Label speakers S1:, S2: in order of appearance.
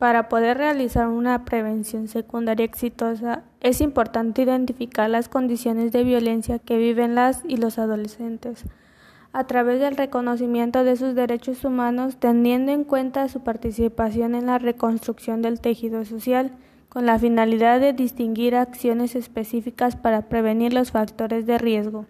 S1: Para poder realizar una prevención secundaria exitosa, es importante identificar las condiciones de violencia que viven las y los adolescentes, a través del reconocimiento de sus derechos humanos, teniendo en cuenta su participación en la reconstrucción del tejido social, con la finalidad de distinguir acciones específicas para prevenir los factores de riesgo.